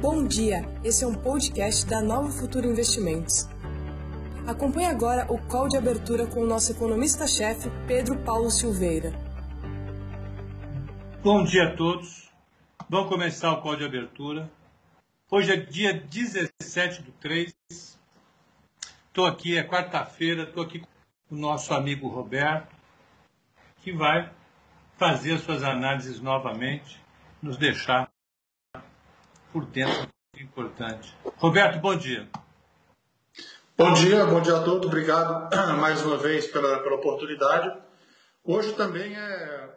Bom dia, esse é um podcast da Nova Futuro Investimentos. Acompanhe agora o call de abertura com o nosso economista-chefe, Pedro Paulo Silveira. Bom dia a todos. Vamos começar o call de abertura. Hoje é dia 17 do 3. Estou aqui, é quarta-feira, estou aqui com o nosso amigo Roberto, que vai fazer suas análises novamente, nos deixar por dentro importante. Roberto, bom dia. Bom dia, bom dia a todos. Obrigado mais uma vez pela, pela oportunidade. Hoje também é,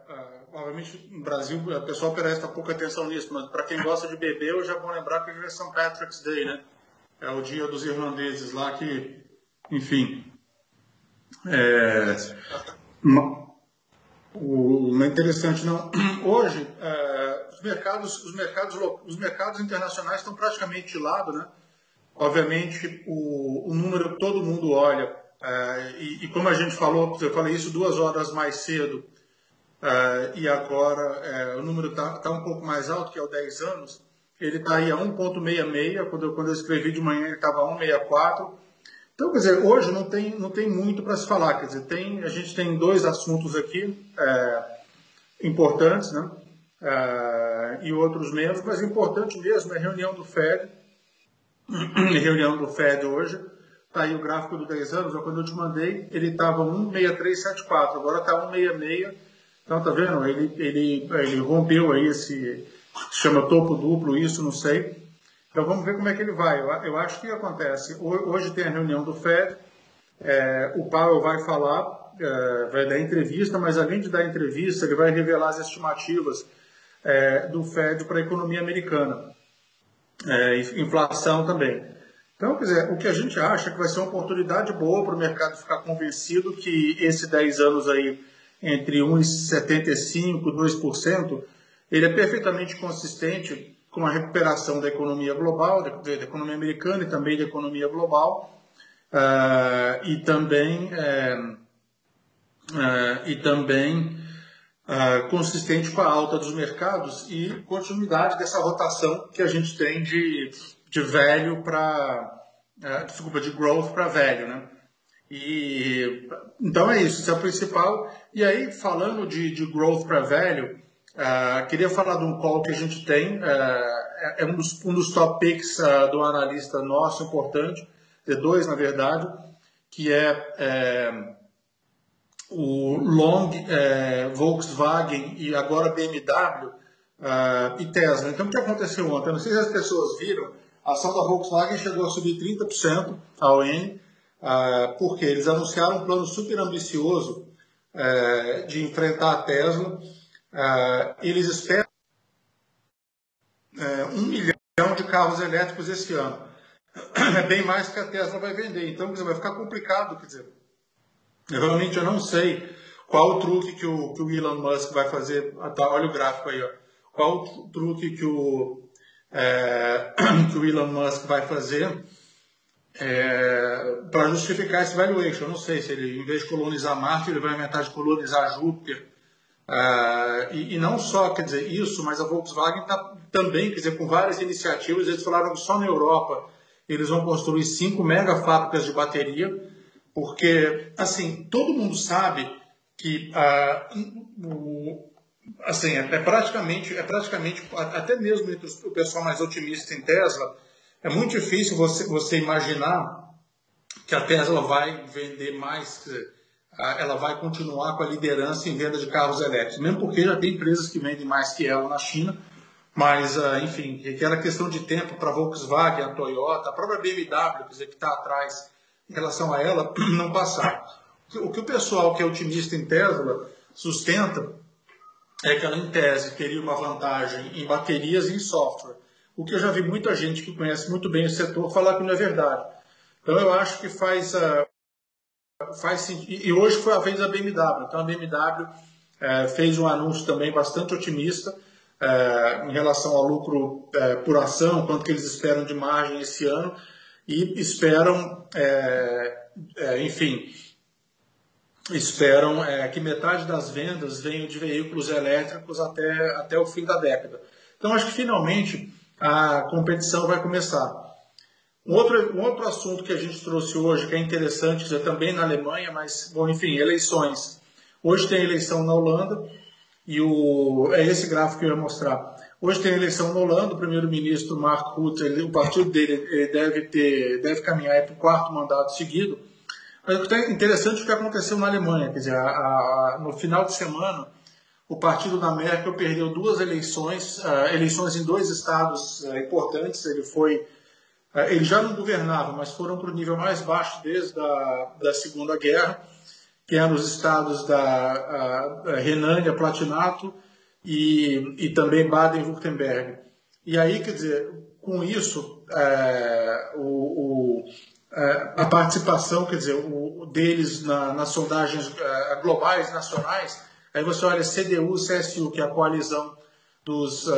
é, obviamente, no Brasil, o pessoal presta pouca atenção nisso, mas para quem gosta de beber, hoje é bom lembrar que hoje é St. Patrick's Day, né? É o dia dos irlandeses lá que, enfim. É, o, não é interessante, não. Hoje, é, os, mercados, os, mercados, os mercados internacionais estão praticamente de lado, né? Obviamente, o, o número todo mundo olha, é, e, e, como a gente falou, eu falei isso duas horas mais cedo, é, e agora é, o número está tá um pouco mais alto, que é o 10 anos, ele está aí a 1,66, quando eu, quando eu escrevi de manhã ele estava a 1,64, então, quer dizer, hoje não tem, não tem muito para se falar. Quer dizer, tem, a gente tem dois assuntos aqui é, importantes, né? É, e outros menos, mas importante mesmo é a reunião do FED. reunião do FED hoje. Está aí o gráfico do 10 anos, quando eu te mandei, ele estava 1,6374, agora está 1,66. Então, tá vendo? Ele, ele, ele rompeu aí esse, chama topo duplo, isso, não sei. Então vamos ver como é que ele vai. Eu, acho que acontece. Hoje tem a reunião do FED, é, o Powell vai falar, é, vai dar entrevista, mas além de dar entrevista, ele vai revelar as estimativas é, do FED para a economia americana. É, inflação também. Então, quer dizer, o que a gente acha é que vai ser uma oportunidade boa para o mercado ficar convencido que esse 10 anos aí, entre 1,75% e 2%, ele é perfeitamente consistente com a recuperação da economia global, da, economia americana e também da economia global, uh, e também, uh, uh, e também consistente com a alta dos mercados e continuidade dessa rotação que a gente tem de, de velho para, desculpa, de growth para velho, né? E, então é isso, isso é o principal. E aí, falando de, de growth para velho, Uh, queria falar de um call que a gente tem, uh, é um dos, um dos top picks uh, do analista nosso importante, de dois na verdade, que é, o Long, Volkswagen e agora BMW e Tesla. Então o que aconteceu ontem? Não sei se as pessoas viram, a ação da Volkswagen chegou a subir 30% a ON, porque eles anunciaram um plano super ambicioso de enfrentar a Tesla Uh, eles esperam uh, um milhão de carros elétricos esse ano. É bem mais que a Tesla vai vender. Então, quer dizer, vai ficar complicado. Quer dizer, eu, realmente eu não sei qual o truque que o, que o Elon Musk vai fazer. Ah, tá, olha o gráfico aí. Ó. Qual o truque que o, é, que o Elon Musk vai fazer é, para justificar esse valuation. Eu não sei se ele, em vez de colonizar Marte, ele vai inventar de colonizar Júpiter Uh, e, e, não só, quer dizer, isso, mas a Volkswagen está também, quer dizer, com várias iniciativas, eles falaram que só na Europa eles vão construir cinco mega fábricas de bateria, porque, assim, todo mundo sabe que, uh, assim, é, é, praticamente, é praticamente, até mesmo entre o pessoal mais otimista em Tesla, é muito difícil você, você imaginar que a Tesla vai vender mais, quer dizer, ela vai continuar com a liderança em venda de carros elétricos, mesmo porque já tem empresas que vendem mais que ela na China, mas, ah, enfim, aquela questão de tempo para a Volkswagen, a Toyota, a própria BMW, quer dizer, que está atrás em relação a ela, não passar. O que o pessoal que é otimista em Tesla sustenta é que ela, em tese, teria uma vantagem em baterias e em software. O que eu já vi muita gente que conhece muito bem o setor falar que não é verdade. Então, eu acho que faz uh, faz e hoje foi a vez da BMW. Então a BMW é, fez um anúncio também bastante otimista é, em relação ao lucro é, por ação, quanto que eles esperam de margem esse ano e esperam, é, é, enfim, esperam é, que metade das vendas venham de veículos elétricos até, até o fim da década. Então acho que finalmente a competição vai começar. Um outro, um outro assunto que a gente trouxe hoje, que é interessante, que é também na Alemanha, mas, bom, enfim, eleições. Hoje tem eleição na Holanda, e o, é esse gráfico que eu ia mostrar. Hoje tem eleição na Holanda, o primeiro-ministro Mark Rutte, ele, o partido dele ele deve, ter, deve caminhar para o quarto mandato seguido. Mas o que é interessante o que aconteceu na Alemanha, quer dizer, a, a, no final de semana, o partido da Merkel perdeu duas eleições, uh, eleições em dois estados uh, importantes. Ele foi, uh, ele já não governava, mas foram para o nível mais baixo desde a da Segunda Guerra, que eram os estados da Renânia, Platinato e, e também Baden-Württemberg. E aí, quer dizer, com isso, é, o, o, é, a participação, quer dizer, o, deles na, nas sondagens é, globais, nacionais, Aí você olha CDU, CSU, que é a coalizão dos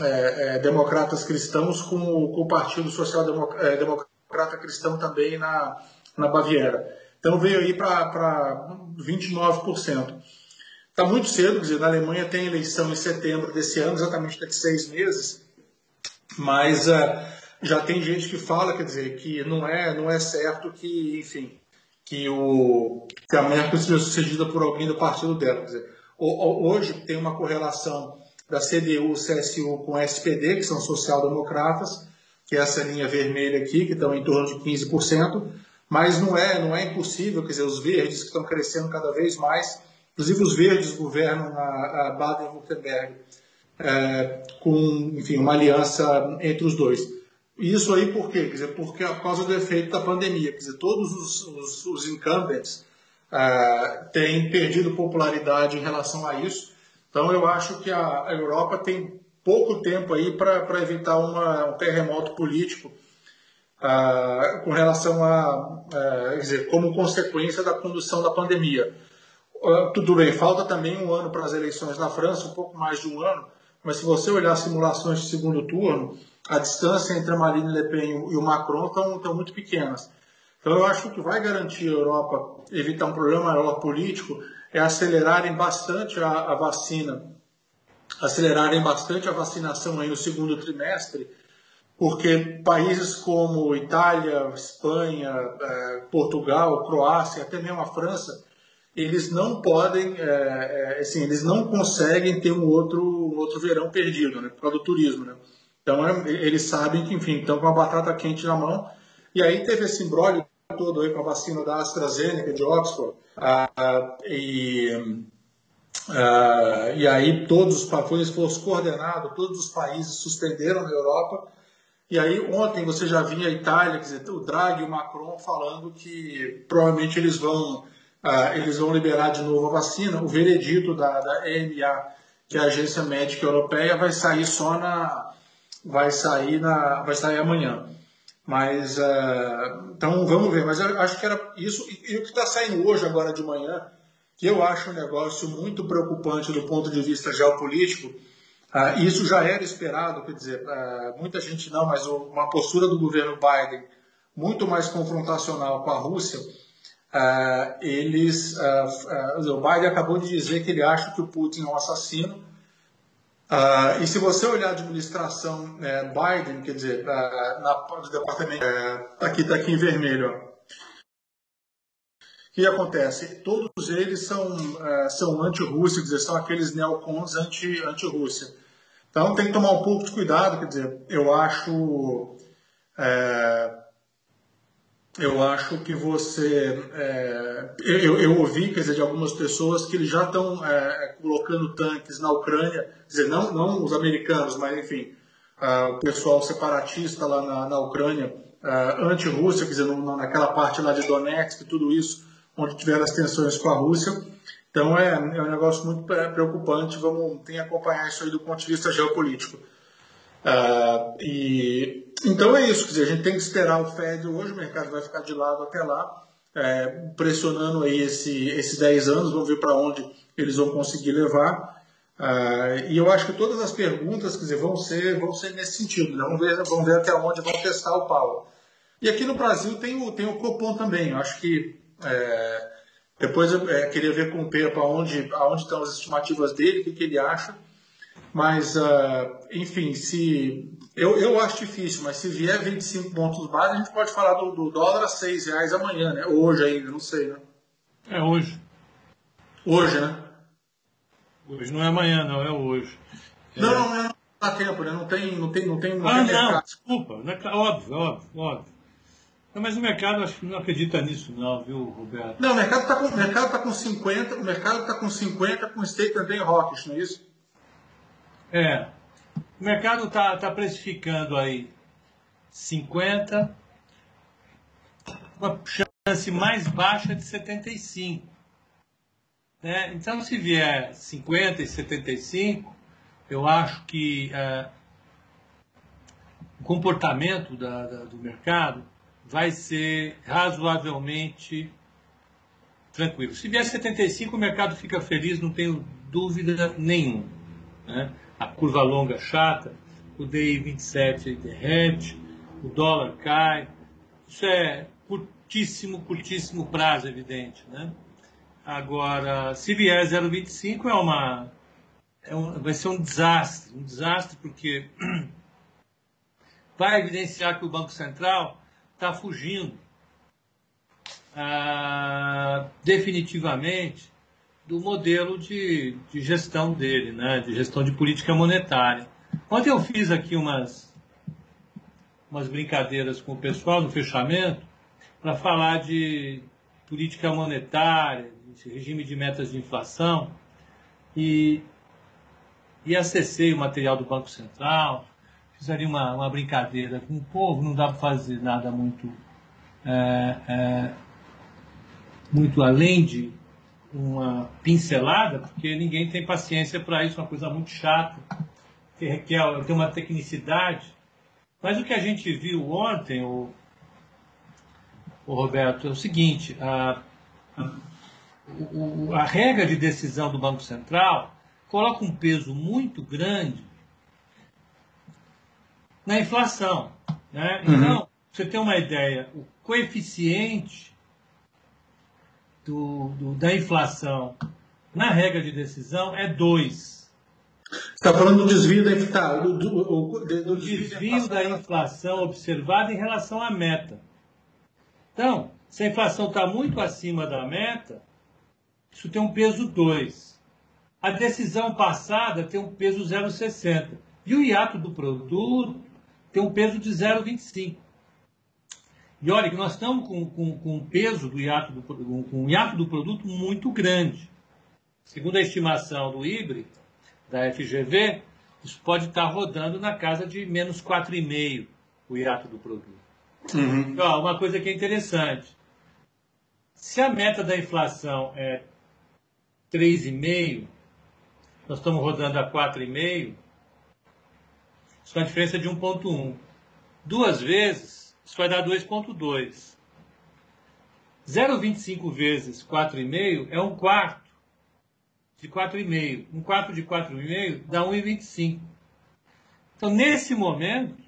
é, é, democratas cristãos, com o, com o Partido Social é, Democrata Cristão também na, na Baviera. Então veio aí para 29%. Está muito cedo, quer dizer, na Alemanha tem eleição em setembro desse ano, exatamente daqui seis meses, mas uh, já tem gente que fala, quer dizer, que não é, não é certo que, enfim, que, o, que a Merkel seja sucedida por alguém do partido dela. Quer dizer, hoje tem uma correlação da CDU, CSU com SPD, que são social-democratas, que é essa linha vermelha aqui, que estão em torno de 15%, mas não é, não é impossível, quer dizer, os verdes que estão crescendo cada vez mais, inclusive os verdes governam a, a Baden-Württemberg, é, com enfim, uma aliança entre os dois. Isso aí por quê? Quer dizer, porque é por causa do efeito da pandemia. Quer dizer, todos os, os, os incumbents uh, têm perdido popularidade em relação a isso. Então eu acho que a, Europa tem pouco tempo aí para evitar uma, um terremoto político uh, com relação a, quer dizer, como consequência da condução da pandemia. tudo bem, falta também um ano para as eleições na França, um pouco mais de um ano, mas se você olhar simulações de segundo turno, a distância entre a Marine Le Pen e o Macron estão, estão muito pequenas. Então eu acho que vai garantir a Europa evitar um problema maior político é acelerarem bastante a, a vacina, acelerarem bastante a vacinação aí no segundo trimestre, porque países como Itália, Espanha, eh, Portugal, Croácia, até mesmo a França, eles não podem, é, assim, eles não conseguem ter um outro, um outro verão perdido, né, por causa do turismo, né. Então, eles sabem que, enfim, estão com a batata quente na mão. E aí teve esse embrólio todo aí com a vacina da AstraZeneca de Oxford. Ah, e, ah, e aí todos os países foram coordenados, todos os países suspenderam na Europa. E aí ontem você já vinha a Itália, dizer, o Draghi e o Macron falando que provavelmente eles vão, ah, eles vão liberar de novo a vacina. O veredito da, da EMA, que é a Agência Médica Europeia, vai sair só na vai sair, na, vai sair amanhã. Mas, uh, então vamos ver. Mas eu acho que era isso. E, o que está saindo hoje, agora de manhã, que eu acho um negócio muito preocupante do ponto de vista geopolítico, uh, isso já era esperado, quer dizer, uh, muita gente não, mas uma postura do governo Biden muito mais confrontacional com a Rússia, eles, o Biden acabou de dizer que ele acha que o Putin é um assassino, Uh, e se você olhar a administração é, Biden, quer dizer, uh, na, do departamento, é, aqui está aqui em vermelho, o que acontece? Todos eles são, uh, são anti-Rússia, quer dizer, são aqueles neocons anti-Rússia. Anti então tem que tomar um pouco de cuidado, quer dizer, eu acho. É, eu acho que você. É, eu, eu, ouvi quer dizer, de algumas pessoas que eles já estão é, colocando tanques na Ucrânia, quer dizer, não, não os americanos, mas enfim, uh, o pessoal separatista lá na, na Ucrânia, uh, anti-Rússia, quer dizer, naquela parte lá de Donetsk, tudo isso, onde tiveram as tensões com a Rússia. Então é, é um negócio muito preocupante, vamos tem que acompanhar isso aí do ponto de vista geopolítico. Uh, e, então é isso, quer dizer, a gente tem que esperar o Fed hoje, o mercado vai ficar de lado até lá, é, pressionando aí esse, esses 10 anos, vamos ver para onde eles vão conseguir levar. Uh, e eu acho que todas as perguntas quer dizer, vão, ser, vão ser nesse sentido, né? vamos, ver, vamos ver até onde vão testar o Paulo. E aqui no Brasil tem o, tem o Copom também, eu acho que é, depois eu é, queria ver com o onde, aonde estão as estimativas dele, o que, que ele acha. Mas, uh, enfim, se eu, eu acho difícil, mas se vier 25 pontos base, a gente pode falar do, do dólar a 6 reais amanhã, né? Hoje ainda, não sei, né? É hoje. Hoje, né? Hoje não é amanhã, não, é hoje. Não, é... não, não, não dá tempo, né? Não tem, não tem, não tem, não ah, tem não, desculpa. Óbvio, óbvio, óbvio. Não, mas o mercado acho que não acredita nisso, não, viu, Roberto? Não, o mercado está com, o mercado tá com 50, o mercado está com 50 com stake também rocks, não é isso? É. O mercado está tá precificando aí 50, uma chance mais baixa de 75. Né? Então, se vier 50 e 75, eu acho que é, o comportamento da, da, do mercado vai ser razoavelmente tranquilo. Se vier 75, o mercado fica feliz, não tenho dúvida nenhuma. Né? A curva longa chata, o DI 27 derrete, o dólar cai. Isso é curtíssimo, curtíssimo prazo, evidente. Né? Agora, se vier 0,25 é uma, é um, vai ser um desastre, um desastre porque vai evidenciar que o Banco Central está fugindo ah, definitivamente do modelo de, de gestão dele, né, de gestão de política monetária. Ontem eu fiz aqui umas, umas brincadeiras com o pessoal no fechamento para falar de política monetária, de regime de metas de inflação, e, e acessei o material do Banco Central, fiz ali uma, uma brincadeira com o povo, não dá para fazer nada muito, é, é, muito além de uma pincelada, porque ninguém tem paciência para isso, é uma coisa muito chata, que requer tem uma tecnicidade. Mas o que a gente viu ontem, o, o Roberto, é o seguinte, a, a, a regra de decisão do Banco Central coloca um peso muito grande na inflação. Né? Uhum. Então, você tem uma ideia, o coeficiente do, do, da inflação na regra de decisão é 2. Você está falando do desvio da inflação. Do, do, do, do desvio, desvio da inflação observado em relação à meta. Então, se a inflação está muito acima da meta, isso tem um peso 2. A decisão passada tem um peso 0,60. E o hiato do produto tem um peso de 0,25. E olha que nós estamos com, com, com um peso do hiato do, com um hiato do produto muito grande. Segundo a estimação do IBRE, da FGV, isso pode estar rodando na casa de menos 4,5 o hiato do produto. Uhum. Então, uma coisa que é interessante. Se a meta da inflação é 3,5, nós estamos rodando a 4,5, isso é uma diferença de 1,1. Duas vezes, isso vai dar 2,2. 0,25 vezes 4,5 é um quarto de 4,5. Um quarto de 4,5 dá 1,25. Então, nesse momento,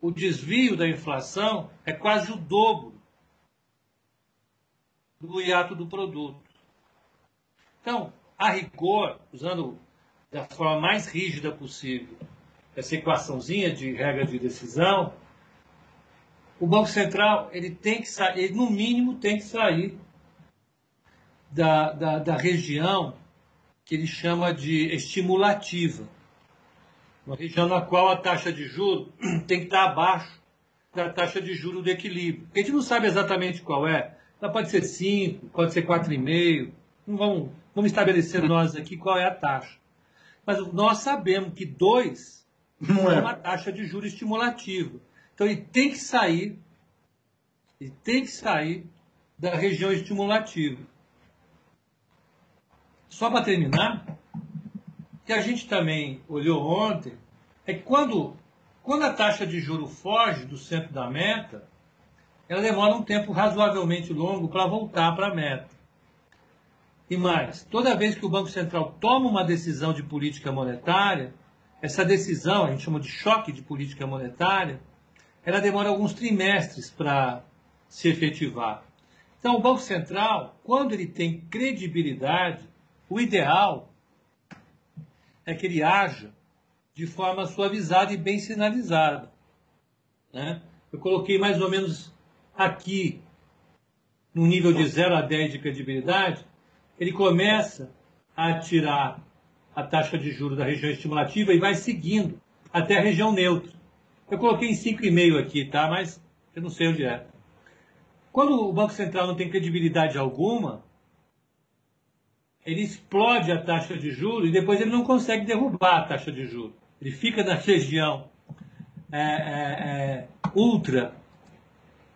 o desvio da inflação é quase o dobro do hiato do produto. Então, a rigor, usando da forma mais rígida possível, essa equaçãozinha de regra de decisão, o Banco Central ele tem que sair, ele, no mínimo tem que sair da, da, da região que ele chama de estimulativa. Uma região na qual a taxa de juros tem que estar abaixo da taxa de juros do equilíbrio. A gente não sabe exatamente qual é. Pode ser 5, pode ser 4,5. Não vamos, vamos estabelecer nós aqui qual é a taxa. Mas nós sabemos que 2 não é. é uma taxa de juros estimulativa. Então ele tem que sair, tem que sair da região estimulativa. Só para terminar, que a gente também olhou ontem, é que quando, quando a taxa de juro foge do centro da meta, ela demora um tempo razoavelmente longo para voltar para a meta. E mais, toda vez que o Banco Central toma uma decisão de política monetária, essa decisão, a gente chama de choque de política monetária, ela demora alguns trimestres para se efetivar. Então, o Banco Central, quando ele tem credibilidade, o ideal é que ele haja de forma suavizada e bem sinalizada. Né? Eu coloquei mais ou menos aqui, no nível de 0 a 10 de credibilidade, ele começa a tirar a taxa de juros da região estimulativa e vai seguindo até a região neutra. Eu coloquei em 5,5 aqui, tá? Mas eu não sei onde é. Quando o Banco Central não tem credibilidade alguma, ele explode a taxa de juros e depois ele não consegue derrubar a taxa de juros. Ele fica na região é, é, é, ultra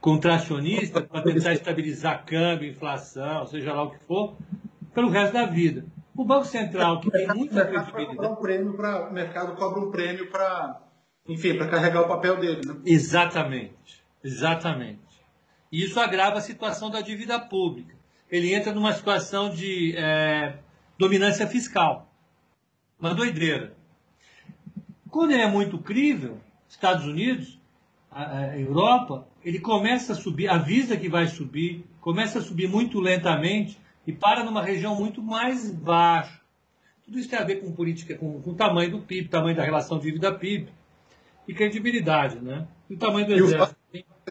contracionista para tentar estabilizar câmbio, inflação, seja lá o que for, pelo resto da vida. O Banco Central, que tem muita credibilidade. Um o mercado cobra um prêmio para, enfim, para carregar o papel dele. Né? Exatamente, exatamente. E isso agrava a situação da dívida pública. Ele entra numa situação de é, dominância fiscal. Uma doideira. Quando ele é muito crível, Estados Unidos, a, a Europa, ele começa a subir, avisa que vai subir, começa a subir muito lentamente e para numa região muito mais baixa. Tudo isso tem a ver com política, com, com o tamanho do PIB, tamanho da relação dívida-PIB e credibilidade, né? E o tamanho do exército.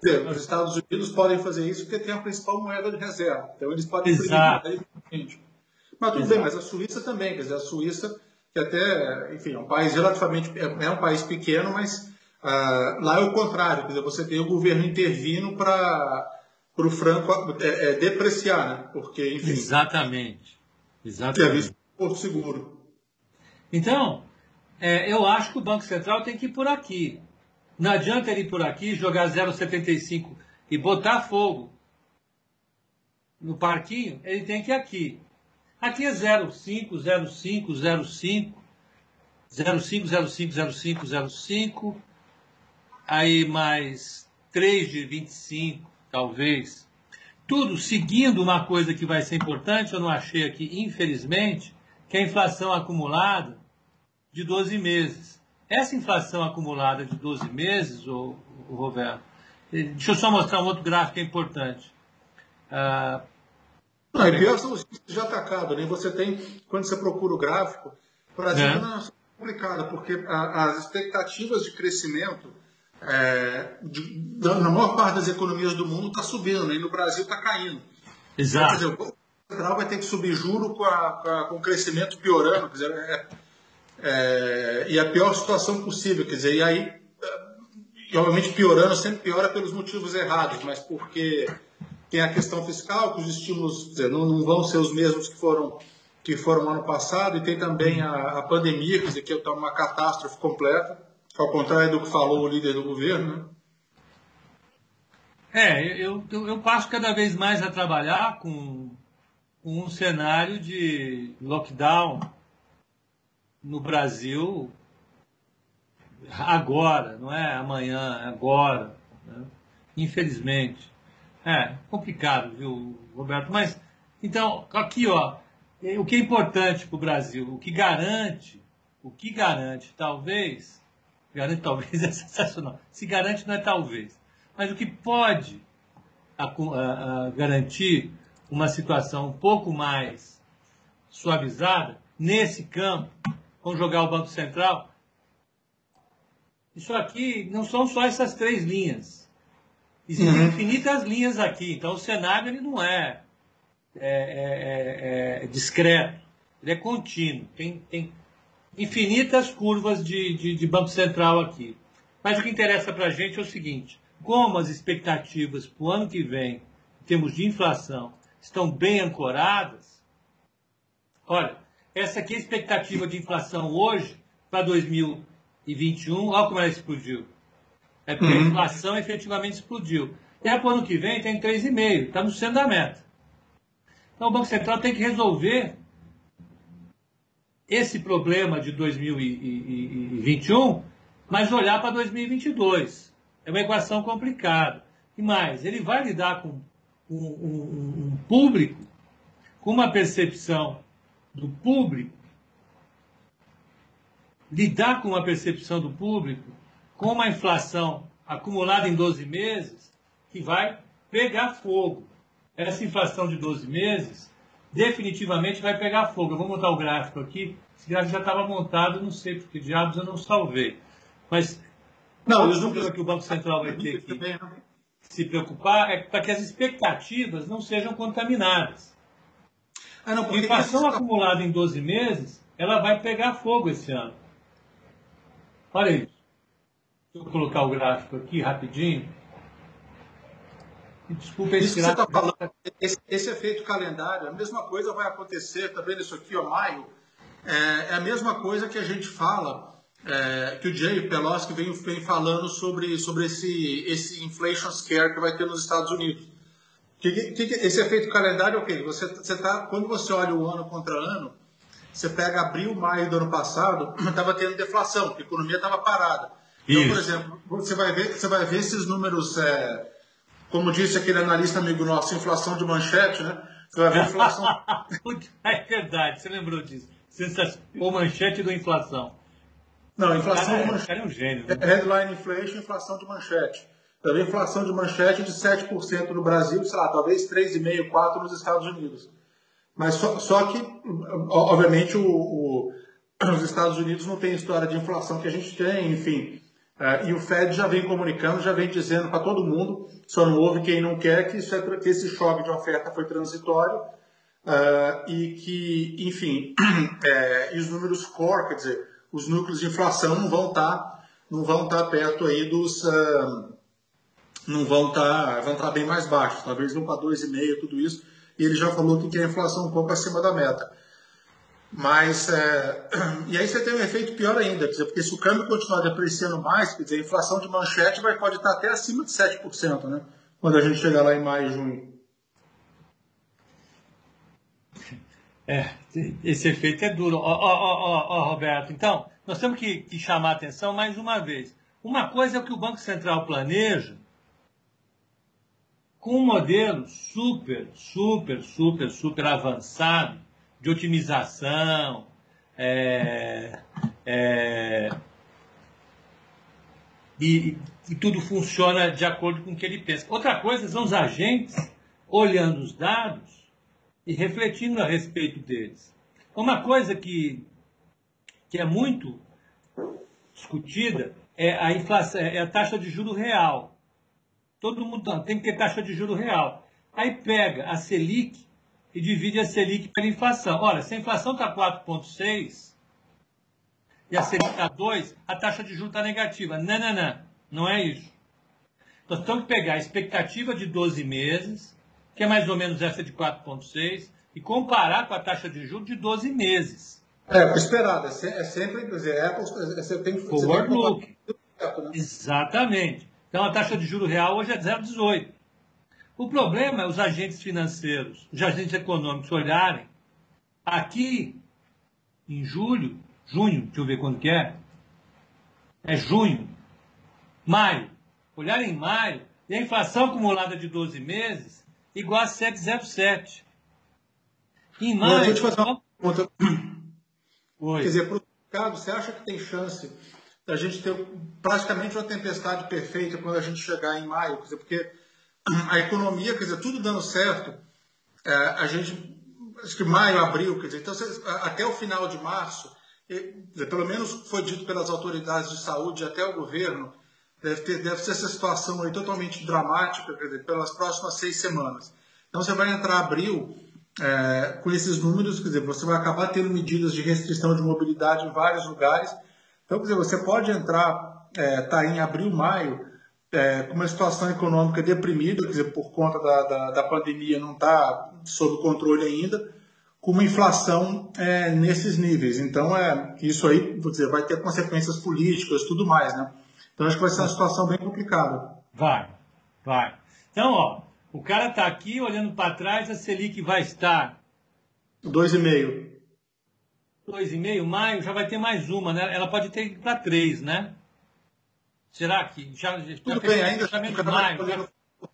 Dizer, os Estados Unidos podem fazer isso porque tem a principal moeda de reserva. Então eles podem Exato. Mas tudo Exato. bem, mas a Suíça também, quer dizer, a Suíça, que até, enfim, é um país relativamente, é, é um país pequeno, mas uh, lá é o contrário, quer dizer, você tem o governo intervindo para o franco é, é, depreciar, né? Porque, enfim. Exatamente. Exatamente. É visto Porto Seguro. Então, é, eu acho que o Banco Central tem que ir por aqui. Não adianta ele ir por aqui, jogar 0,75 e botar fogo no parquinho, ele tem que ir aqui. Aqui é 0,5, 0,5, 0,5, 0,5, 0,5, 0,5, 0,5, aí mais 3 de 25, talvez. Tudo seguindo uma coisa que vai ser importante, eu não achei aqui, infelizmente, que é a inflação acumulada de 12 meses. Essa inflação acumulada de 12 meses, o, o Roberto, deixa eu só mostrar um outro gráfico que é importante. Ah, não, e pior são os já atacado, né? Você tem, quando você procura o gráfico, o Brasil é. não é complicado, porque a, as expectativas de crescimento é, de, na maior parte das economias do mundo está subindo, né? e no Brasil está caindo. Exato. Então, dizer, o Central vai ter que subir juro com, a, com, a, com o crescimento piorando, quer dizer, é, é, e a pior situação possível, quer dizer, e aí, e obviamente piorando, sempre piora pelos motivos errados, mas porque tem a questão fiscal, que os estímulos dizer, não, não, vão ser os mesmos que foram que foram no ano passado, e tem também a, a pandemia, quer dizer, que é uma catástrofe completa. Ao contrário do que falou o líder do governo, né? É, eu, eu, eu passo cada vez mais a trabalhar com, com um cenário de lockdown no Brasil agora, não é amanhã, é agora. Né? Infelizmente. É complicado, viu, Roberto? Mas, então, aqui, ó, o que é importante para o Brasil, o que garante, o que garante, talvez, Garante talvez é sensacional. Se garante não é talvez. Mas o que pode a, a, a garantir uma situação um pouco mais suavizada nesse campo, vamos jogar o Banco Central. Isso aqui não são só essas três linhas. Existem uhum. infinitas linhas aqui. Então o cenário ele não é, é, é, é, é discreto, ele é contínuo. Tem, tem infinitas curvas de, de, de Banco Central aqui. Mas o que interessa para a gente é o seguinte: como as expectativas para o ano que vem, em termos de inflação, estão bem ancoradas, olha, essa aqui é a expectativa de inflação hoje para 2021, olha como ela explodiu. É porque uhum. a inflação efetivamente explodiu. E para o ano que vem tem 3,5, está no centro da meta. Então o Banco Central tem que resolver esse problema de 2021, mas olhar para 2022. É uma equação complicada. E mais, ele vai lidar com um, um, um público, com uma percepção do público, lidar com uma percepção do público, com uma inflação acumulada em 12 meses, que vai pegar fogo. Essa inflação de 12 meses definitivamente vai pegar fogo. Eu vou montar o gráfico aqui. Esse gráfico já estava montado, não sei porque diabos eu não salvei. Mas não, o número que o Banco Central vai ter que se preocupar é para que as expectativas não sejam contaminadas. Ah, não, a inflação acumulada em 12 meses, ela vai pegar fogo esse ano. Olha isso. Deixa eu colocar o gráfico aqui rapidinho. Desculpa Isso que você está falando, esse, esse, efeito calendário, a mesma coisa vai acontecer, está vendo isso aqui, ó, maio, é, é, a mesma coisa que a gente fala, é, que o Jay Pelosi vem, vem falando sobre, sobre esse, esse inflation scare que vai ter nos Estados Unidos. Que, que, que, esse efeito calendário é o quê? Você, você tá, quando você olha o ano contra ano, você pega abril, maio do ano passado, estava tendo deflação, a economia estava parada. Então, Isso. por exemplo, você vai ver, você vai ver esses números, é, como disse aquele analista amigo nosso, inflação de manchete, né? Você vai ver inflação. é verdade, você lembrou disso. O manchete da inflação. Não, inflação cara, de manchete. Cara é um gênio. Né? Headline inflation, inflação de manchete. Ver inflação de manchete de 7% no Brasil, sei lá, talvez 3,5%, 4% nos Estados Unidos. Mas só, só que, obviamente, o, o, os Estados Unidos não têm história de inflação que a gente tem, enfim. Uh, e o Fed já vem comunicando, já vem dizendo para todo mundo, só não houve quem não quer, que, isso é, que esse choque de oferta foi transitório uh, e que, enfim, é, e os números core, quer dizer, os núcleos de inflação não vão estar tá, não vão tá perto aí dos uh, não vão estar tá, vão estar bem mais baixos, talvez vão para 2,5 tudo isso, e ele já falou que quer a inflação um pouco acima da meta. Mas, é... e aí você tem um efeito pior ainda, dizer, porque se o câmbio continuar depreciando mais, quer dizer, a inflação de manchete vai, pode estar até acima de 7%, né? Quando a gente chegar lá em maio e junho. É, esse efeito é duro. Ó, ó, ó, ó, Roberto, então, nós temos que, que chamar a atenção mais uma vez. Uma coisa é o que o Banco Central planeja com um modelo super, super, super, super avançado de otimização, é, é, e, e, tudo funciona de acordo com o que ele pensa. Outra coisa são os agentes olhando os dados e refletindo a respeito deles. Uma coisa que, que é muito discutida é a inflação, é a taxa de juro real. Todo mundo tem que ter taxa de juro real. Aí pega a Selic e divide a Selic pela inflação. Olha, se a inflação está 4,6 e a Selic está 2, a taxa de juros está negativa. Não, não, não. Não é isso. Nós temos que pegar a expectativa de 12 meses, que é mais ou menos essa de 4,6, e comparar com a taxa de juros de 12 meses. É, esperado. É sempre, quer dizer, Apple, você tem que... Forward look. Né? Exatamente. Então a taxa de juro real hoje é 0,18. O problema é os agentes financeiros, os agentes econômicos olharem aqui em julho, junho, deixa eu ver quando que é, é junho, maio, olharem em maio, e a inflação acumulada de 12 meses igual a 7,07. Em maio... Deixa eu te fazer uma pergunta. Oi. Quer dizer, para o mercado, você acha que tem chance da gente ter praticamente uma tempestade perfeita quando a gente chegar em maio? Dizer, porque a economia, quer dizer, tudo dando certo, é, a gente, acho que maio, abril, quer dizer, então até o final de março, dizer, pelo menos foi dito pelas autoridades de saúde até o governo, deve, ter, deve ser essa situação aí totalmente dramática, quer dizer, pelas próximas seis semanas. Então você vai entrar abril é, com esses números, quer dizer, você vai acabar tendo medidas de restrição de mobilidade em vários lugares. Então, quer dizer, você pode entrar, é, tá em abril, maio, é, com uma situação econômica deprimida, quer dizer, por conta da, da, da pandemia não está sob controle ainda, com uma inflação é, nesses níveis. Então, é, isso aí vou dizer, vai ter consequências políticas tudo mais. Né? Então, acho que vai ser uma situação bem complicada. Vai, vai. Então, ó, o cara está aqui olhando para trás, a Selic vai estar. 2,5. 2,5, maio já vai ter mais uma, né? Ela pode ter para 3, né? Será que já, já Tudo bem, ainda já, maio, já,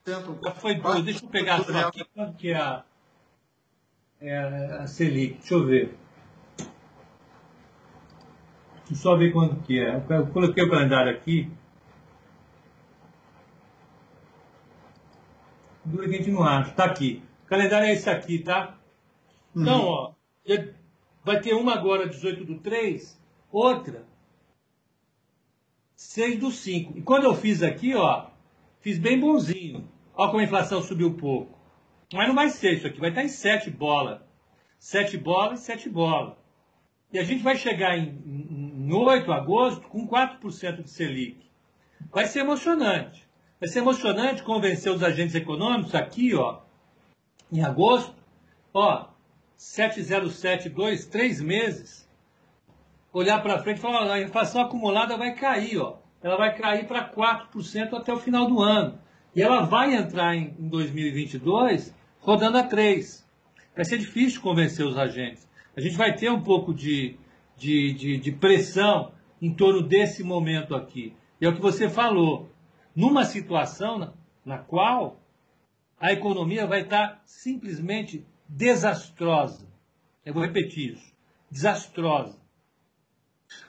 já foi dois. Deixa eu pegar só aqui quanto que é a, é a Selic. Deixa eu ver. Deixa eu só ver quanto que é. Eu coloquei o calendário aqui. Dura que a gente não acha. Está aqui. O calendário é esse aqui, tá? Então, ó, vai ter uma agora, 18 do 3, outra, 6 do 5. E quando eu fiz aqui, ó, fiz bem bonzinho. Ó como a inflação subiu um pouco. Mas não vai ser isso aqui, vai estar em 7 bola. 7 bolas, 7 bolas. E a gente vai chegar em, em 8 de agosto com 4% de Selic. Vai ser emocionante. Vai ser emocionante convencer os agentes econômicos aqui, ó, em agosto, ó, 707, dois, três meses, olhar para frente e falar, a inflação acumulada vai cair, ó. Ela vai cair para 4% até o final do ano. E ela vai entrar em, em 2022 rodando a 3. Vai ser difícil convencer os agentes. A gente vai ter um pouco de, de, de, de pressão em torno desse momento aqui. E é o que você falou. Numa situação na, na qual a economia vai estar simplesmente desastrosa. Eu vou repetir isso. Desastrosa.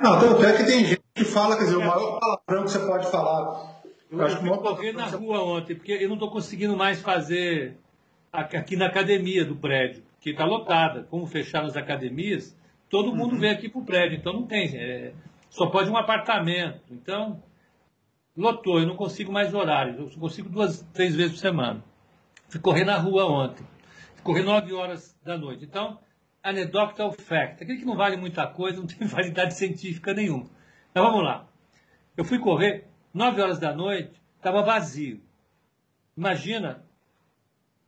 Não, tanto é que tem gente que fala, quer dizer, o maior palavrão que você pode falar. Eu, eu acho que corri na rua ontem, porque eu não estou conseguindo mais fazer aqui na academia do prédio, que está lotada. Como fecharam as academias, todo mundo uhum. vem aqui para o prédio, então não tem. É, só pode um apartamento. Então, lotou, eu não consigo mais horários, eu consigo duas, três vezes por semana. Fui correr na rua ontem. Correr 9 horas da noite. Então, anecdotal fact. Aquele que não vale muita coisa, não tem validade científica nenhuma. Então vamos lá. Eu fui correr 9 horas da noite, estava vazio. Imagina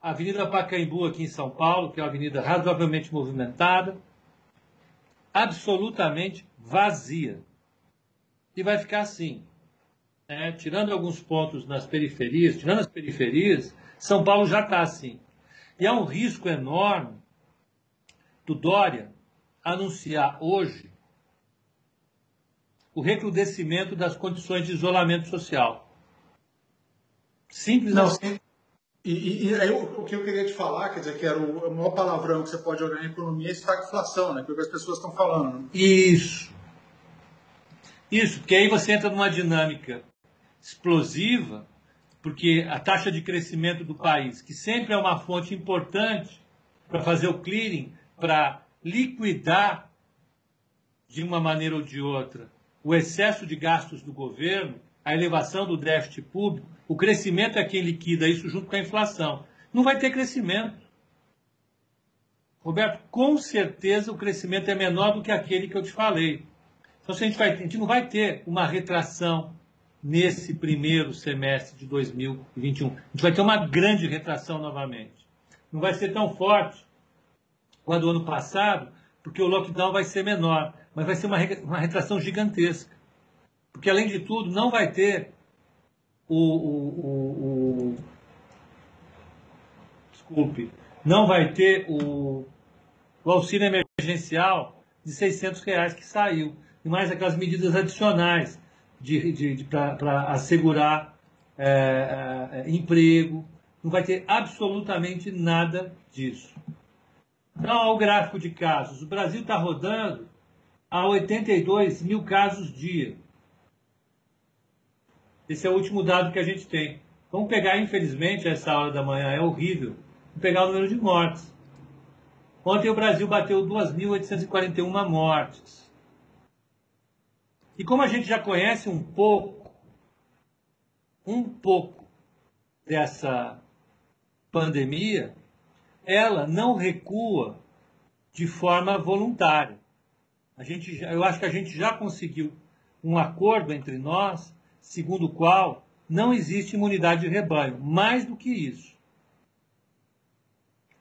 a Avenida Pacaembu aqui em São Paulo, que é uma avenida razoavelmente movimentada, absolutamente vazia. E vai ficar assim. É, tirando alguns pontos nas periferias, tirando as periferias, São Paulo já está assim. E há um risco enorme do Dória anunciar hoje o recrudescimento das condições de isolamento social. Simples Não, assim. E, e, aí, o, o, que eu queria te falar, quer dizer, que era o, o maior palavrão que você pode olhar na economia é estagflação, né? Que é o que as pessoas estão falando. Né? Isso. Isso, porque aí você entra numa dinâmica explosiva, porque a taxa de crescimento do país, que sempre é uma fonte importante para fazer o clearing, para liquidar de uma maneira ou de outra o excesso de gastos do governo, a elevação do déficit público, o crescimento é quem liquida isso junto com a inflação. Não vai ter crescimento. Roberto, com certeza o crescimento é menor do que aquele que eu te falei. Então, se a gente, vai, a gente não vai ter uma retração nesse primeiro semestre de 2021. A gente vai ter uma grande retração novamente. Não vai ser tão forte quanto o ano passado, porque o lockdown vai ser menor, mas vai ser uma, uma retração gigantesca. Porque, além de tudo, não vai ter o, o, o, o desculpe, não vai ter o, o auxílio emergencial de 600 reais que saiu, e mais aquelas medidas adicionais de, de, para assegurar é, é, emprego, não vai ter absolutamente nada disso. Então, o gráfico de casos. O Brasil está rodando a 82 mil casos dia. Esse é o último dado que a gente tem. Vamos pegar, infelizmente, essa hora da manhã é horrível. Vamos pegar o número de mortes. Ontem o Brasil bateu 2.841 mortes. E como a gente já conhece um pouco, um pouco dessa pandemia, ela não recua de forma voluntária. A gente, eu acho que a gente já conseguiu um acordo entre nós, segundo o qual não existe imunidade de rebanho. Mais do que isso.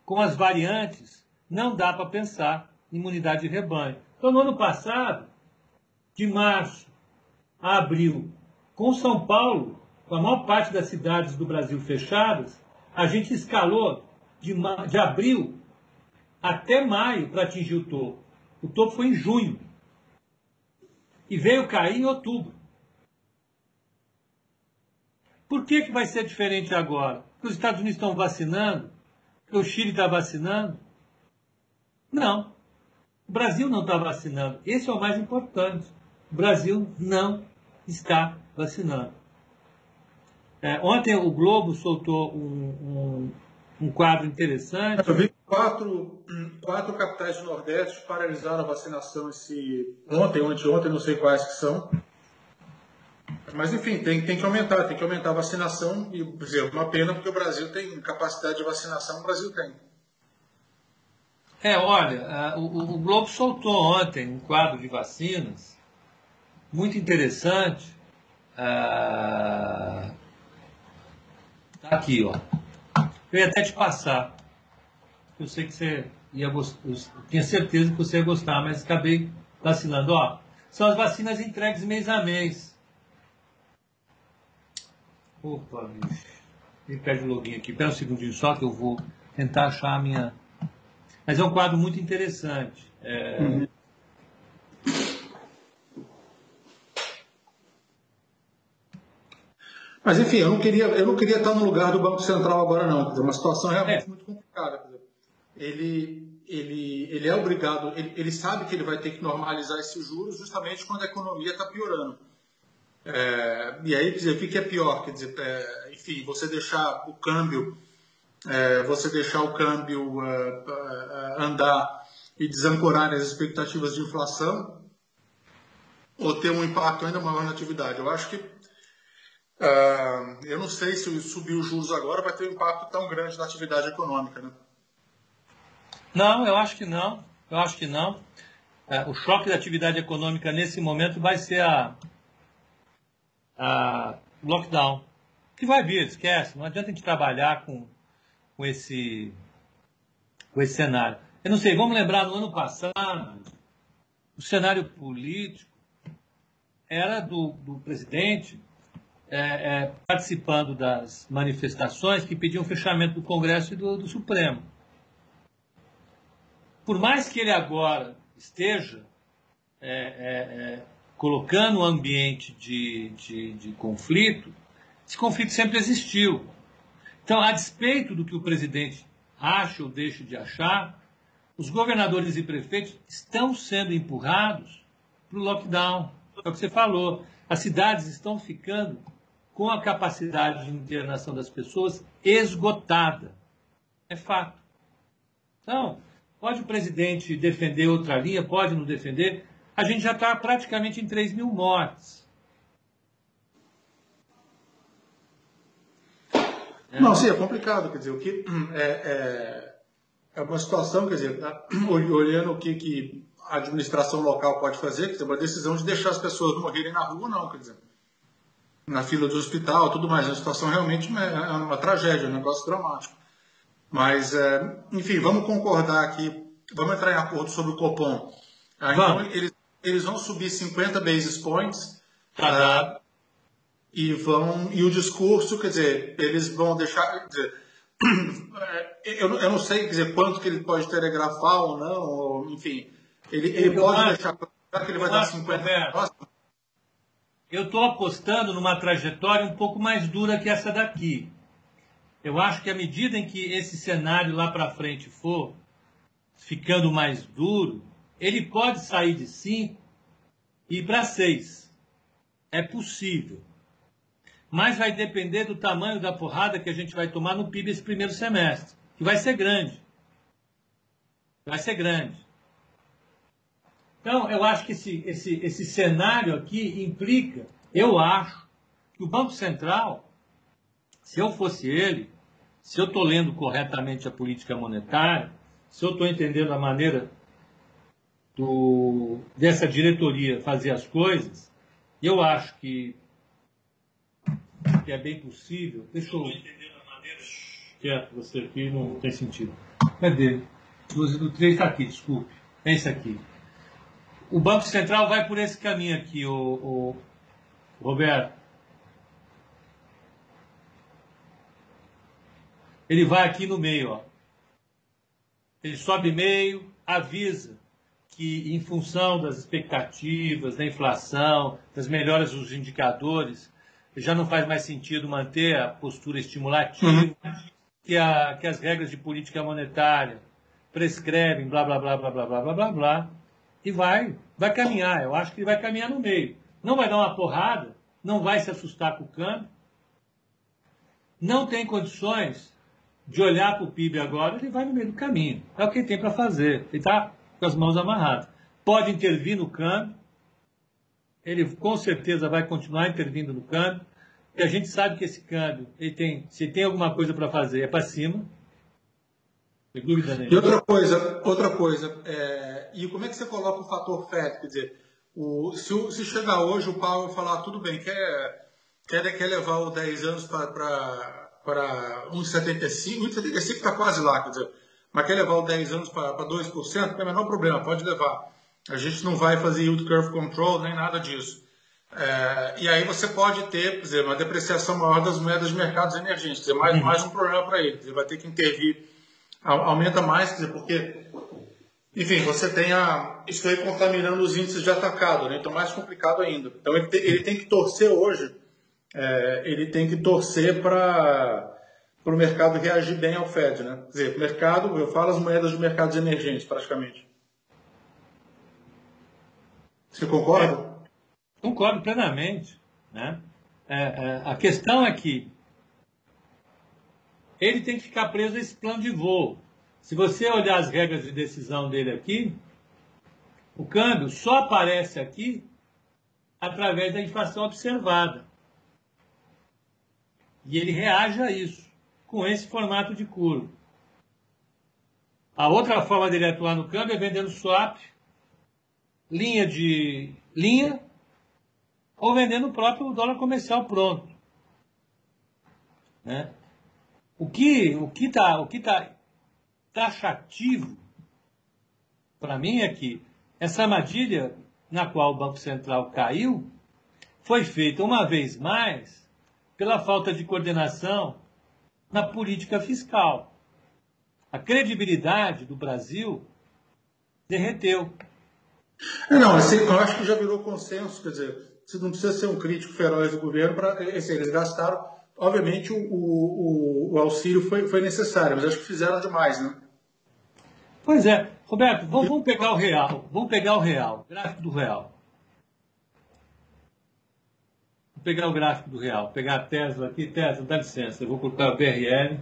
Com as variantes, não dá para pensar imunidade de rebanho. Então, no ano passado, de março a abril, com São Paulo, com a maior parte das cidades do Brasil fechadas, a gente escalou de, de abril até maio para atingir o topo. O topo foi em junho. E veio cair em outubro. Por que, que vai ser diferente agora? Porque os Estados Unidos estão vacinando? Porque o Chile está vacinando? Não. O Brasil não está vacinando. Esse é o mais importante. O Brasil não está vacinando. É, ontem o Globo soltou um, um, um quadro interessante quatro, quatro capitais do Nordeste paralisaram a vacinação esse ontem, ontem, não sei quais que são. Mas enfim, tem, tem que aumentar, tem que aumentar a vacinação e dizer, uma pena porque o Brasil tem capacidade de vacinação, o Brasil tem. É, olha, o, o Globo soltou ontem um quadro de vacinas muito interessante. Ah, aqui, ó. Eu ia até te passar. Eu sei que você ia gostar, tinha certeza que você ia gostar, mas acabei vacilando. Ó, são as vacinas entregues mês a mês. Opa, bicho. Me pede o login aqui. Espera um segundinho só que eu vou tentar achar a minha. Mas é um quadro muito interessante. É... Uhum. Mas enfim, eu não queria, eu não queria estar no lugar do Banco Central agora não. É uma situação realmente é. muito complicada. Ele, ele, ele é obrigado, ele, ele sabe que ele vai ter que normalizar esses juros justamente quando a economia está piorando. É, e aí, quer dizer, o que, que é pior? Quer dizer, é, enfim, você deixar o câmbio, é, você deixar o câmbio é, é, andar e desancorar as expectativas de inflação, ou ter um impacto ainda maior na atividade. Eu acho que uh, eu não sei se subir os juros agora vai ter um impacto tão grande na atividade econômica, né? Não, eu acho que não. Eu acho que não. É, o choque da atividade econômica nesse momento vai ser a, a lockdown. Que vai vir, esquece. Não adianta a gente trabalhar com, com, esse, com esse cenário. Eu não sei, vamos lembrar, no ano passado, o cenário político era do, do presidente é, é, participando das manifestações que pediam fechamento do Congresso e do, do Supremo. Por mais que ele agora esteja é, é, é colocando um ambiente de, de, de conflito, esse conflito sempre existiu. Então, a despeito do que o presidente acha ou deixa de achar, os governadores e prefeitos estão sendo empurrados para o lockdown. É o que você falou. As cidades estão ficando com a capacidade de internação das pessoas esgotada. É fato. Então, pode o presidente defender outra linha, pode não defender, a gente já está praticamente em 3 mil mortes. Não, sim, é complicado. Quer dizer, o que é, é, é uma situação, quer dizer, olhando o que, que a administração local pode fazer, quer dizer, uma decisão de deixar as pessoas morrerem na rua, não, quer dizer, na fila do hospital, tudo mais. A situação realmente é, é uma tragédia, um negócio dramático. Mas, é, enfim, vamos concordar aqui, vamos entrar em acordo sobre o Copom. Ah, então, eles eles vão subir 50 basis points uh, e vão e o discurso, quer dizer, eles vão deixar, dizer, eu, eu não sei quer dizer, quanto que ele pode telegrafar ou não, ou, enfim, ele, ele pode acho, deixar que ele vai dar 50 Eu estou apostando numa trajetória um pouco mais dura que essa daqui. Eu acho que à medida em que esse cenário lá para frente for ficando mais duro, ele pode sair de 5 e ir para 6. É possível. Mas vai depender do tamanho da porrada que a gente vai tomar no PIB esse primeiro semestre, que vai ser grande. Vai ser grande. Então, eu acho que esse, esse, esse cenário aqui implica, eu acho, que o Banco Central, se eu fosse ele, se eu estou lendo corretamente a política monetária, se eu estou entendendo a maneira do, dessa diretoria fazer as coisas, eu acho que, que é bem possível. Deixa eu. Quieto, você aqui não tem sentido. Cadê? O 3 está aqui, desculpe. É esse aqui. O Banco Central vai por esse caminho aqui, o, o Roberto. Ele vai aqui no meio, ó. Ele sobe meio, avisa que, em função das expectativas, da inflação, das melhoras dos indicadores, já não faz mais sentido manter a postura estimulativa, uhum. que, a, que as regras de política monetária prescrevem, blá, blá, blá, blá, blá, blá, blá, blá, blá, e vai, vai caminhar. Eu acho que ele vai caminhar no meio. Não vai dar uma porrada, não vai se assustar com o câmbio, não tem condições de olhar para o PIB agora, ele vai no meio do caminho. É o que ele tem para fazer. Ele está com as mãos amarradas. Pode intervir no câmbio, ele com certeza vai continuar intervindo no câmbio, e a gente sabe que esse câmbio, ele tem, se tem alguma coisa para fazer, é para cima. Sem dúvida nenhuma. E outra coisa, outra coisa é, e como é que você coloca o fator FED? Quer dizer, o, se, se chegar hoje o Paulo falar, tudo bem, quer, quer, quer levar o 10 anos para 1,75, 1,75 está quase lá, quer dizer, mas quer levar o 10 anos para 2%, não tem o menor problema, pode levar. A gente não vai fazer yield curve control, nem nada disso. É, e aí você pode ter, quer dizer, uma depreciação maior das moedas de mercados emergentes, quer dizer, mais, uhum. mais um problema para ele. Ele vai ter que intervir, aumenta mais, porque, enfim, você tem a, isso aí contaminando os índices de atacado, né? então mais complicado ainda. Então ele, te, ele tem que torcer hoje, é, ele tem que torcer para para o mercado reagir bem ao Fed, né? Quer dizer, o mercado, eu falo as moedas de mercados emergentes, praticamente. Você concorda? É, concordo plenamente. Né? É, é, a questão é que ele tem que ficar preso a esse plano de voo. Se você olhar as regras de decisão dele aqui, o câmbio só aparece aqui através da inflação observada. E ele reage a isso, com esse formato de curva. A outra forma dele atuar no câmbio é vendendo swap linha de linha ou vendendo o próprio dólar comercial pronto. Né? O que o que está o que tá taxativo para mim é que essa armadilha na qual o Banco Central caiu foi feita uma vez mais pela falta de coordenação na política fiscal. A credibilidade do Brasil derreteu. É, não, assim, eu acho que já virou consenso, quer dizer, você não precisa ser um crítico feroz do governo para. Eles gastaram. Obviamente o, o, o, auxílio foi, foi necessário, mas acho que fizeram demais, né? Pois é. Roberto, vamos, vamos pegar o real. Vamos pegar o real, gráfico do real. Vou pegar o gráfico do real, pegar a Tesla aqui. Tesla, dá licença, eu vou colocar o BRL.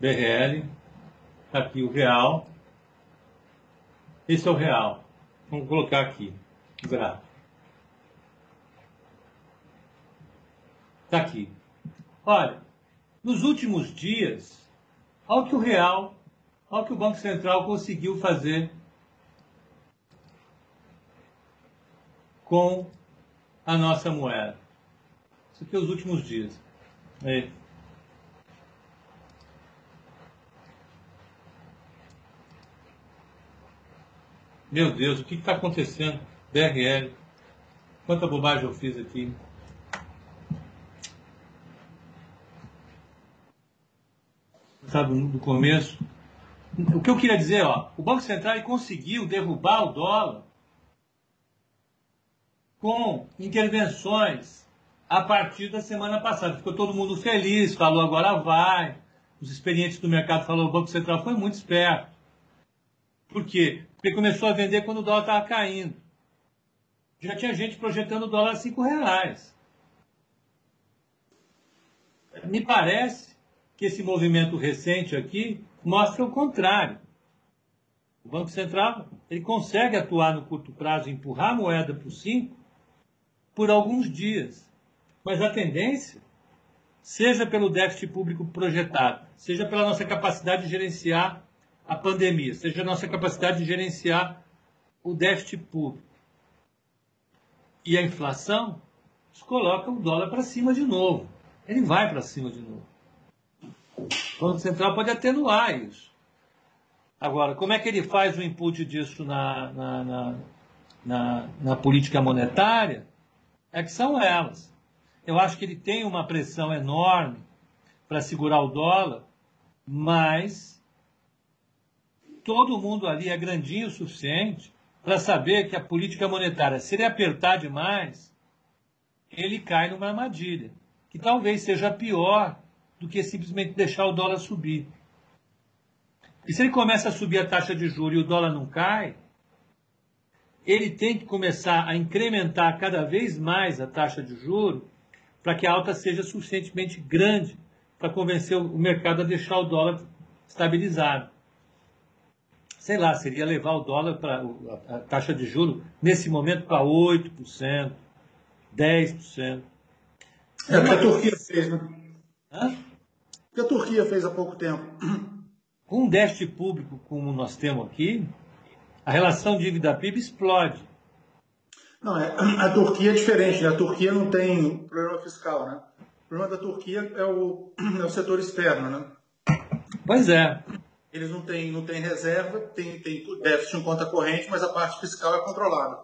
BRL. Está aqui o real. Esse é o real. Vamos colocar aqui, gráfico. Está aqui. Olha, nos últimos dias, olha o que o real, olha o que o Banco Central conseguiu fazer com a nossa moeda. Isso aqui é os últimos dias. Aí. Meu Deus, o que está acontecendo? BRL. Quanta bobagem eu fiz aqui. Sabe, no começo. O que eu queria dizer, ó, o Banco Central conseguiu derrubar o dólar com intervenções a partir da semana passada. Ficou todo mundo feliz, falou agora vai. Os experientes do mercado falaram o Banco Central foi muito esperto. Por quê? Porque começou a vender quando o dólar estava caindo. Já tinha gente projetando o dólar a 5 reais. Me parece que esse movimento recente aqui mostra o contrário. O Banco Central ele consegue atuar no curto prazo, empurrar a moeda para o 5 por alguns dias. Mas a tendência, seja pelo déficit público projetado, seja pela nossa capacidade de gerenciar a pandemia, seja a nossa capacidade de gerenciar o déficit público e a inflação, coloca o dólar para cima de novo. Ele vai para cima de novo. O Banco Central pode atenuar isso. Agora, como é que ele faz o input disso na, na, na, na, na política monetária? É que são elas. Eu acho que ele tem uma pressão enorme para segurar o dólar, mas todo mundo ali é grandinho o suficiente para saber que a política monetária, se ele apertar demais, ele cai numa armadilha, que talvez seja pior do que simplesmente deixar o dólar subir. E se ele começa a subir a taxa de juros e o dólar não cai, ele tem que começar a incrementar cada vez mais a taxa de juros para que a alta seja suficientemente grande para convencer o mercado a deixar o dólar estabilizado. Sei lá, seria levar o dólar para a taxa de juro nesse momento para 8%, 10%. É o que a Turquia fez, né? Hã? O que a Turquia fez há pouco tempo. Com um déficit público como nós temos aqui, a relação dívida-PIB explode. Não, é, a Turquia é diferente, né? A Turquia não tem problema fiscal, né? O problema da Turquia é o, é o setor externo, né? Pois é. Eles não têm, não têm reserva, tem, tem déficit em conta corrente, mas a parte fiscal é controlada.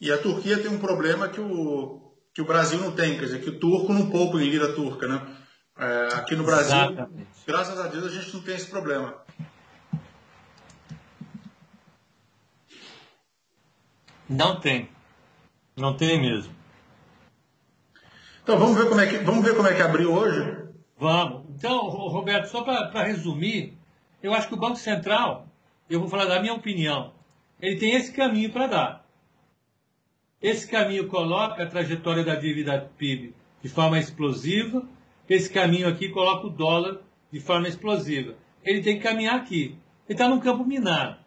E a Turquia tem um problema que o, que o Brasil não tem, quer dizer, que o turco não poupa em lira turca, né? É, aqui no Brasil, Exatamente. graças a Deus, a gente não tem esse problema. Não tem. Não tem mesmo. Então vamos ver como é que, vamos ver como é que abriu hoje? Vamos. Então, Roberto, só para resumir, eu acho que o Banco Central, eu vou falar da minha opinião, ele tem esse caminho para dar. Esse caminho coloca a trajetória da dívida PIB de forma explosiva esse caminho aqui coloca o dólar de forma explosiva. Ele tem que caminhar aqui. Ele está num campo minado.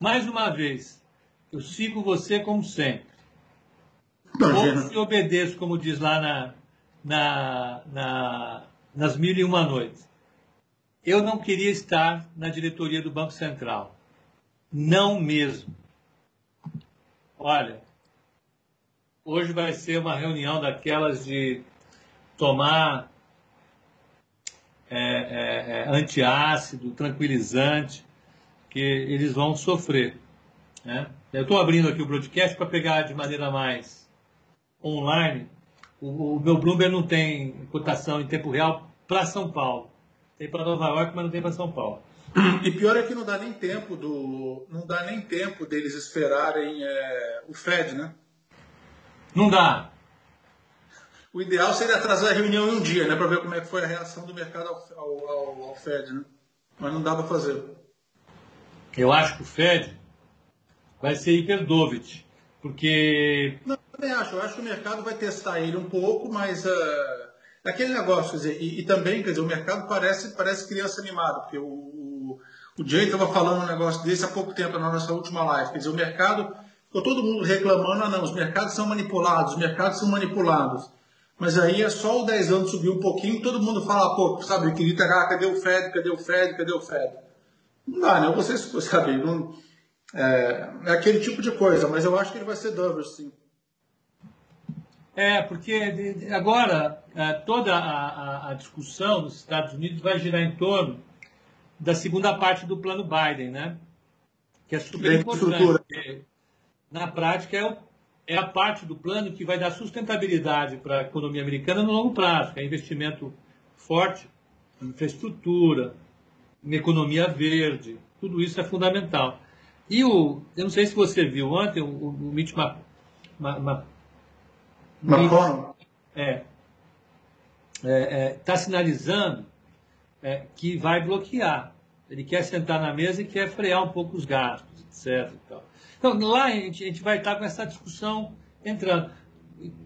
Mais uma vez, eu sigo você como sempre. Ou se obedeço, como diz lá na, na, na, nas mil e uma noites. Eu não queria estar na diretoria do Banco Central. Não mesmo. Olha, hoje vai ser uma reunião daquelas de tomar é, é, é, antiácido, tranquilizante, que eles vão sofrer. Né? Eu estou abrindo aqui o broadcast para pegar de maneira mais online. O, o, meu Bloomberg não tem cotação em tempo real para São Paulo. Tem para Nova York, mas não tem para São Paulo. E pior é que não dá nem tempo do, não dá nem tempo deles esperarem é, o Fed, né? Não dá. O ideal seria atrasar a reunião em um dia, né? Para ver como é que foi a reação do mercado ao, ao, ao Fed, né? Mas não dá para fazer. Eu acho que o Fed vai ser hiperdovit, porque... Não, eu também acho. Eu acho que o mercado vai testar ele um pouco, mas... Uh, aquele negócio, quer dizer, e, e, também, quer dizer, o mercado parece, parece criança animada, porque o, o, o Jay estava falando um negócio desse há pouco tempo na nossa última live. Quer dizer, o mercado... Ficou todo mundo reclamando, ah não, os mercados são manipulados, os mercados são manipulados. Mas aí é só o 10 anos subir um pouquinho, todo mundo fala, pô, sabe, queria ah, cadê o Fed, cadê o Fed, cadê o Fed? Não dá, né? Vocês, sabe, não, é, é, aquele tipo de coisa, mas eu acho que ele vai ser dovish, sim. É, porque agora é, toda a, a, discussão nos Estados Unidos vai girar em torno da segunda parte do plano Biden, né? Que é super importante. Na prática é o é a parte do plano que vai dar sustentabilidade para a economia americana no longo prazo, que é investimento forte em infraestrutura, em economia verde, tudo isso é fundamental. E o, eu não sei se você viu ontem, o, o Mitch Ma, Ma, Ma, McConnell é está é, é, tá sinalizando é, que vai bloquear. Ele quer sentar na mesa e quer frear um pouco os gastos, etc. E tal. Então, lá a gente, a gente vai estar com essa discussão entrando.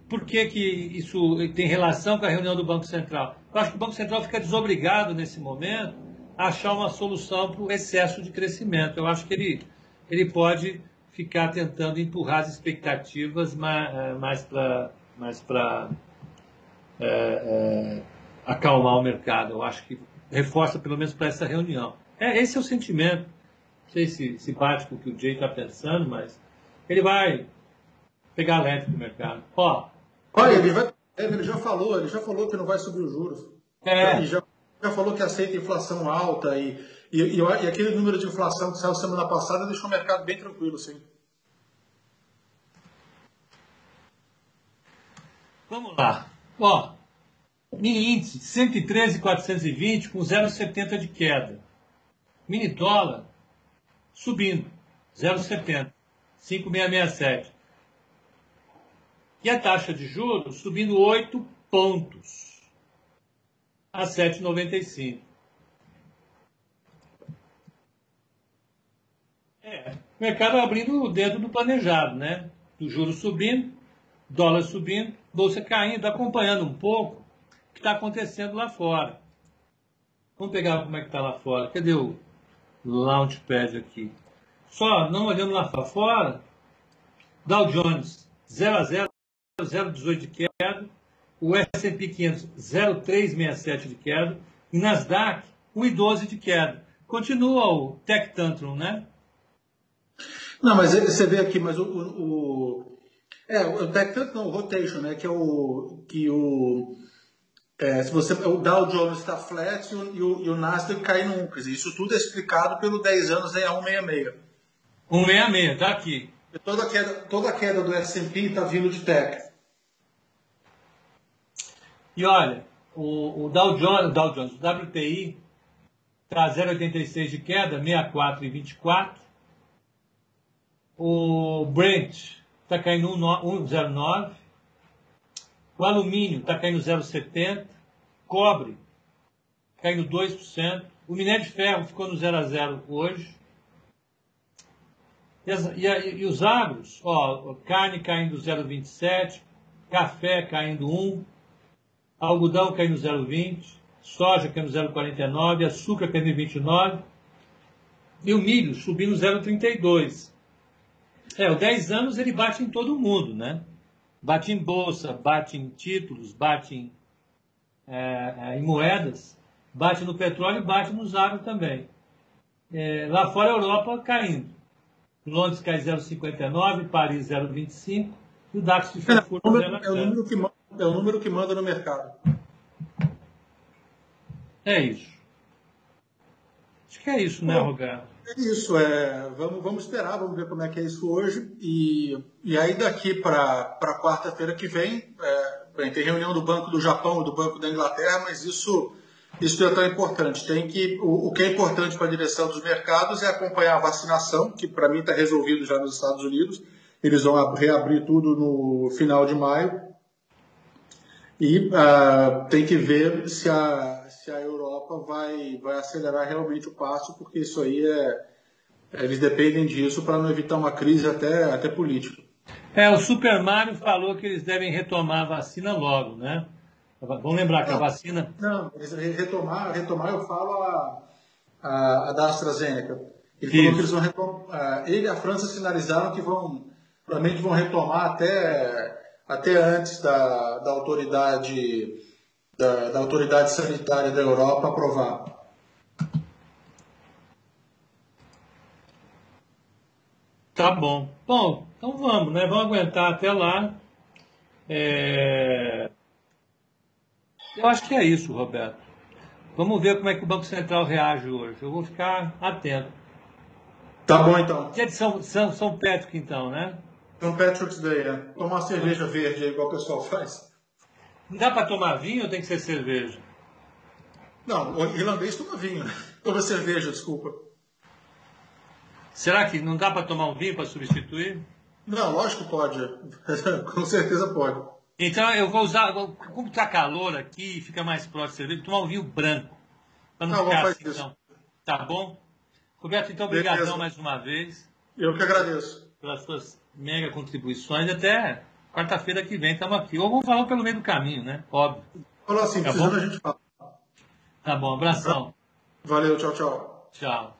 Por que, que isso tem relação com a reunião do Banco Central? Eu acho que o Banco Central fica desobrigado nesse momento a achar uma solução para o excesso de crescimento. Eu acho que ele, ele pode ficar tentando empurrar as expectativas mais, eh, mais para mais para é, é, acalmar o mercado. Eu acho que reforça pelo menos para essa reunião. É, esse é o sentimento sei se, se bate com o que o Jay está pensando, mas ele vai pegar leve no mercado. Ó, Olha, ele, vai, ele já falou, ele já falou que não vai subir os juros. É. Ele já, já falou que aceita inflação alta e, e, e, e, aquele número de inflação que saiu semana passada deixou o mercado bem tranquilo, sim. Vamos lá. Ó, mini índice 113,420 com 0,70 de queda. Mini dólar subindo, 0,70, 5,667. E a taxa de juros subindo 8 pontos, a 7,95. É, o mercado abrindo o dedo do planejado, né? O juros subindo, dólar subindo, bolsa caindo, acompanhando um pouco está acontecendo lá fora. Vamos pegar como é que está lá fora. Cadê o Launchpad aqui? Só, não olhando lá fora, Dow Jones 0 a 0, 0,18 de queda, o S&P 500 0,367 de queda, e Nasdaq 1,12 de queda. Continua o Tech Tantrum, né? Não, mas você vê aqui, mas o, o, o é, o Tech Tantrum o Rotation, né, que é o que o é, se você, o Dow Jones está flat e o, e o, e o Nasdaq cai dizer, isso tudo é explicado pelo 10 anos em 166. 166, tá aqui. E toda a queda, toda a queda do S&P está vindo de tech. E olha, o, o Dow Jones, o Dow Jones, o WTI está 0,86 de queda, 64,24. O Brent está caindo 1,09. O alumínio está caindo 0,70. Cobre caindo 2%. O minério de ferro ficou no 0 a 0 hoje. E, as, e, e, os agros, ó, carne caindo 0,27, café caindo 1, algodão caindo 0,20, soja caindo 0,49, açúcar caindo 29 e o milho subindo 0,32. É, o 10 anos ele bate em todo mundo, né? Bate em bolsa, bate em títulos, bate em, é, é, em moedas, bate no petróleo e bate nos agros também. É, lá fora a Europa caindo. Londres cai 0,59, Paris 0,25 e o DAX de Frankfurt é, é, o número que manda, é o número que manda no mercado. É isso. Acho que é isso, né, Roberto? É isso, é, vamos, vamos esperar, vamos ver como é que é isso hoje. E, e aí daqui para quarta-feira que vem, é, bem, tem reunião do Banco do Japão e do Banco da Inglaterra, mas isso, isso é tão importante. Tem que, o, o que é importante para a direção dos mercados é acompanhar a vacinação, que para mim está resolvido já nos Estados Unidos. Eles vão reabrir tudo no final de maio. E uh, tem que ver se a, se a Europa vai, vai acelerar realmente o passo, porque isso aí é. Eles dependem disso para não evitar uma crise até, até política. É, o Super Mario falou que eles devem retomar a vacina logo, né? Vamos lembrar que a vacina. Não, eles retomar, retomar eu falo a, a, a da AstraZeneca. Ele Isso. falou que eles vão retomar. Ele e a França sinalizaram que vão, provavelmente vão retomar até, até antes da, da autoridade da, da autoridade sanitária da Europa aprovar. Tá bom. Bom, então vamos, né? Vamos aguentar até lá. É... Eu acho que é isso, Roberto. Vamos ver como é que o Banco Central reage hoje. Eu vou ficar atento. Tá bom, então. Dia de São, São, São Patrick, então, né? São Patrick's Day, né? Tomar cerveja verde, igual o pessoal faz. Dá para tomar vinho ou tem que ser cerveja? Não, o irlandês toma vinho. Toma cerveja, desculpa. Será que não dá para tomar um vinho para substituir? Não, lógico que pode. Com certeza pode. Então eu vou usar, como está calor aqui, fica mais próximo de cerveja, tomar um vinho branco. Para não, não ficar assim, então. Tá bom? Roberto, então, obrigadão mais uma vez. Eu que agradeço. Pelas suas mega contribuições. Até Quarta-feira que vem estamos aqui. Ou vamos falar pelo meio do caminho, né? Óbvio. Falou assim, tá precisando bom? a gente fala. Tá bom, abração. Valeu, tchau, tchau. Tchau.